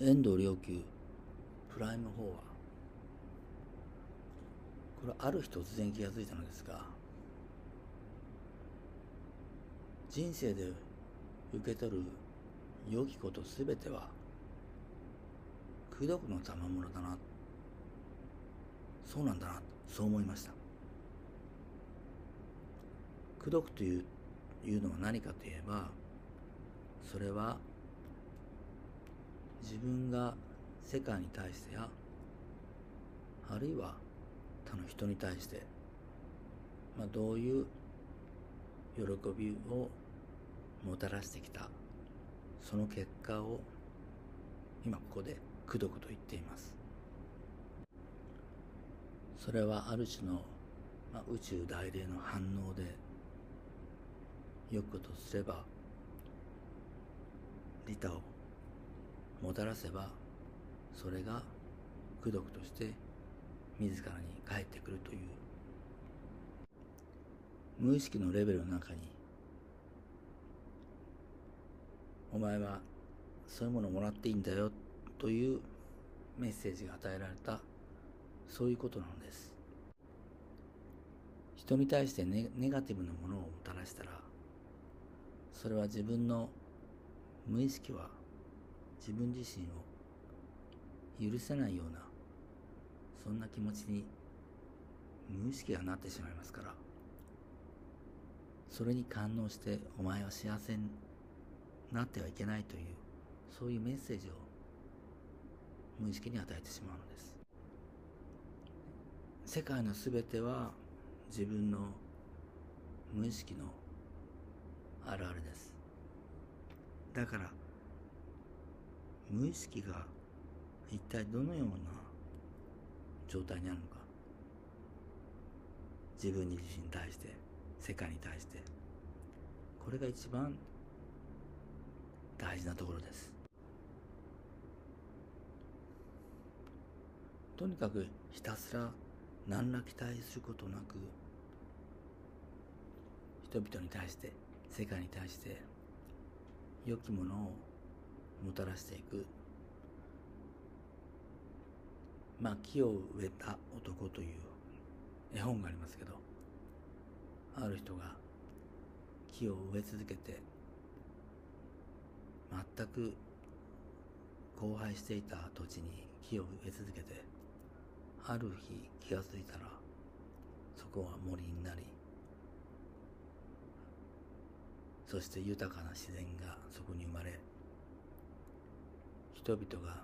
遠藤良久プライム4は。これある日突然気がついたのですが人生で受け取る良きことすべては功徳の賜物だな。そうなんだな。そう思いました。功徳といういうのは何かといえばそれは自分が世界に対してやあるいは他の人に対して、まあ、どういう喜びをもたらしてきたその結果を今ここで功徳と言っています。それはある種の、まあ、宇宙大霊の反応でよくとすれば利他をもたらせばそれが功徳として自らに返ってくるという。無意識のレベルの中にお前はそういうものをもらっていいんだよというメッセージが与えられたそういうことなのです。人に対してネネガティブなものをもたらしたらそれは自分の無意識は自分自身を許せないようなそんな気持ちに無意識がなってしまいますからそれに感応してお前は幸せになってはいけないというそういうメッセージを無意識に与えてしまうのです。世界の全ては自分の無意識のあるあるです。だから無意識が一体どのような状態にあるのか。自分自身に対して世界に対して。これが一番大事なところです。とにかくひたすら何ら期待することなく人々に対して世界に対して良きものをもたらしていく。まあ木を植えた男という絵本がありますけどある人が木を植え続けて全く荒廃していた土地に木を植え続けてある日気が付いたらそこは森になりそして豊かな自然がそこに生まれ人々が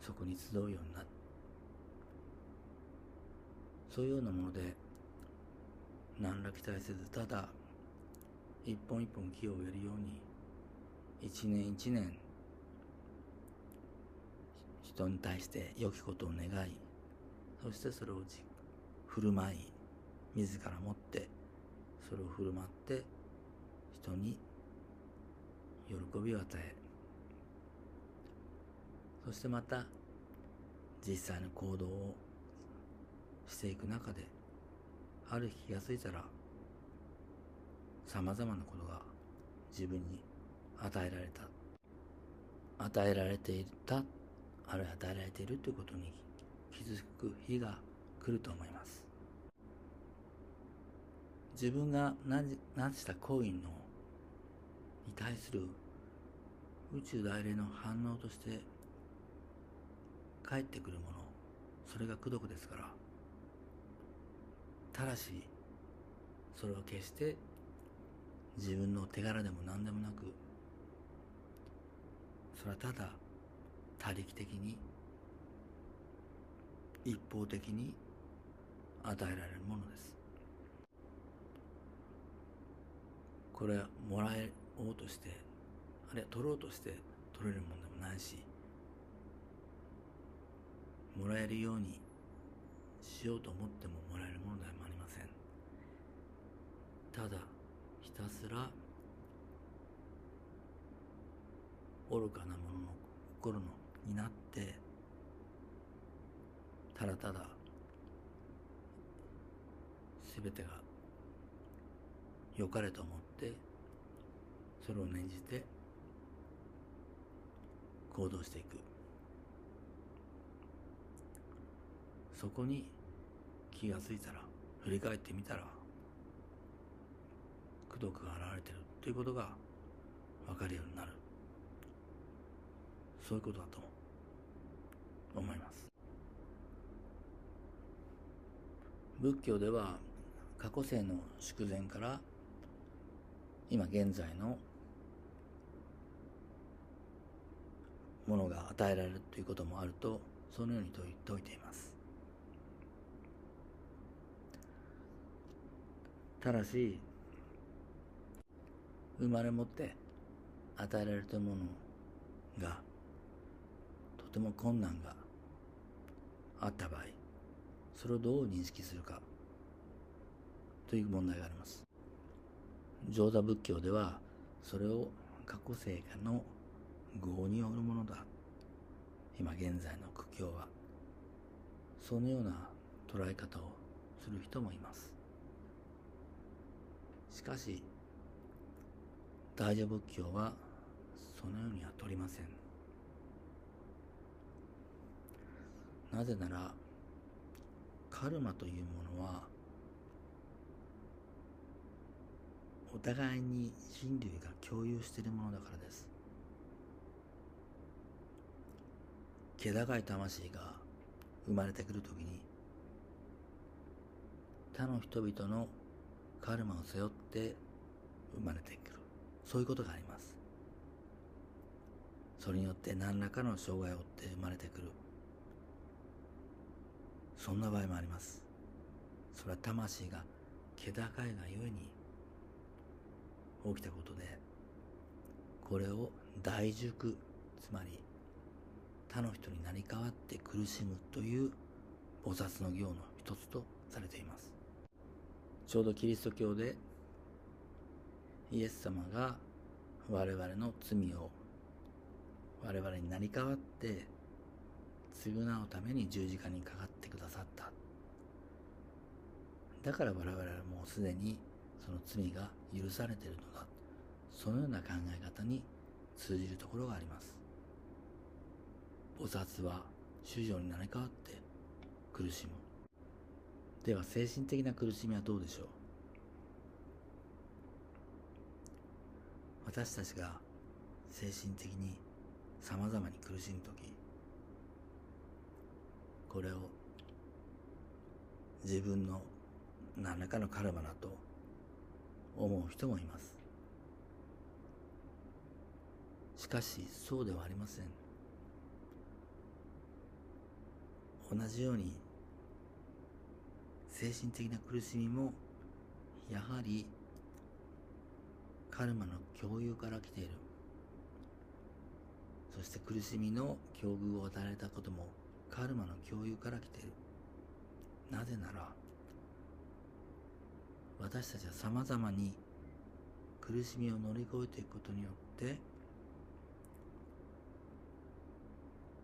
そこに集うようになったそういうようなもので何ら期待せずただ一本一本木を植えるように一年一年人に対して良きことを願いそしてそれを振る舞い自ら持ってそれを振る舞って人に喜びを与えそしてまた実際の行動をしていく中である日気がついたらさまざまなことが自分に与えられた。与えられていたあるいは与えられているということに気づく日が来ると思います。自分がなした行為のに対する宇宙大霊の反応として返ってくるものそれが功徳ですからただしそれは決して自分の手柄でも何でもなくそれはただ他力的に一方的に与えられるものです。これはもらえおうとしてあるいは取ろうとして取れるものでもないしもらえるようにしようと思ってももらえるものでもありません。ただひたすら愚かなものの心のになってただただ全てが良かれと思ってそれを念じて行動していく。そこに気がついたら振り返ってみたら功徳が現れてるということが分かるようになる。そういうことだと思います。仏教では過去世の祝前から今現在のものが与えられるということもあるとそのように説いています。ただし生まれ持って与えられたものがとても困難があった場合それをどう認識するかという問題があります。上座仏教ではそれを過去世の業によるものだ。今現在の苦境はそのような捉え方をする人もいます。しかし大乗仏教はそのようには取りません。なぜならカルマというものはお互いに人類が共有しているものだからです。気高い魂が生まれてくるときに他の人々のカルマを背負って生まれてくる。そういうことがあります。それによって何らかの障害を負って生まれてくる。そんな場合もあります。それは魂が気高いがゆえに起きたことでこれを大熟つまり他の人に成り代わって苦しむという菩薩の行の一つとされています。ちょうどキリスト教でイエス様が我々の罪を我々に成り代わって償うために十字架にかかってくださった。だから我々はもうすでにその罪が許されているのだ。そのような考え方に通じるところがあります。菩薩は主情に成り代わって苦しむ。では精神的な苦しみはどうでしょう？私たちが精神的にさまざまに苦しむ時これを自分の何らかのカルマだと思う人もいます。しかしそうではありません。同じように精神的な苦しみもやはりカルマの共有から来ている。そして苦しみの境遇を与えたこともカルマの共有から来ている。なぜなら私たちはさまざまに苦しみを乗り越えていくことによって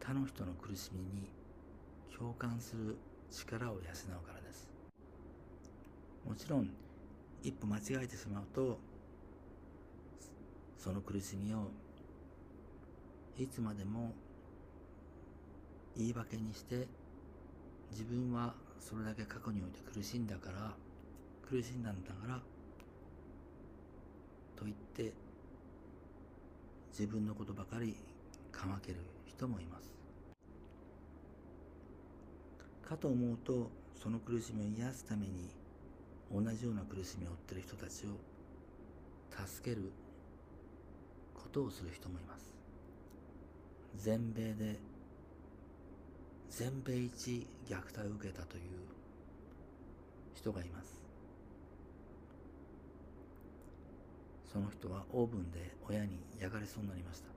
他の人の苦しみに共感する力を養うからもちろん一歩間違えてしまうとその苦しみをいつまでも言い訳にして自分はそれだけ過去において苦しんだから苦しんだんだからと言って自分のことばかりかまける人もいます。かと思うとその苦しみを癒すために同じような苦しみを負っている人たちを助けることをする人もいます。全米で全米一虐待を受けたという人がいます。その人はオーブンで親に焼かれそうになりました。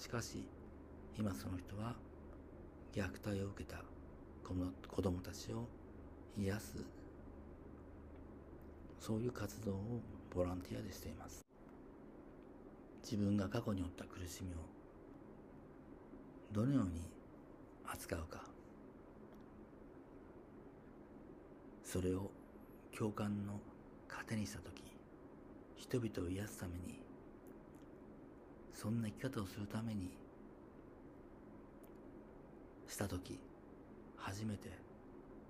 しかし今その人は虐待を受けた子供たちを癒すそういう活動をボランティアでしています。自分が過去に負った苦しみをどのように扱うか。それを共感の糧にした時人々を癒すためにそんな生き方をするためにした時初めて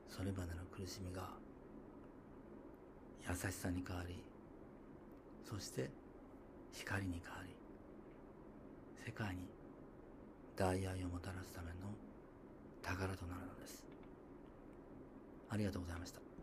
それまでの苦しみが優しさに変わりそして光に変わり世界に大愛をもたらすための宝となるのです。ありがとうございました。